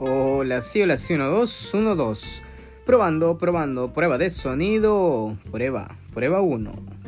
hola, sí, hola, sí, 1, 2, 1, 2. Probando, probando, prueba de sonido. Prueba, prueba 1.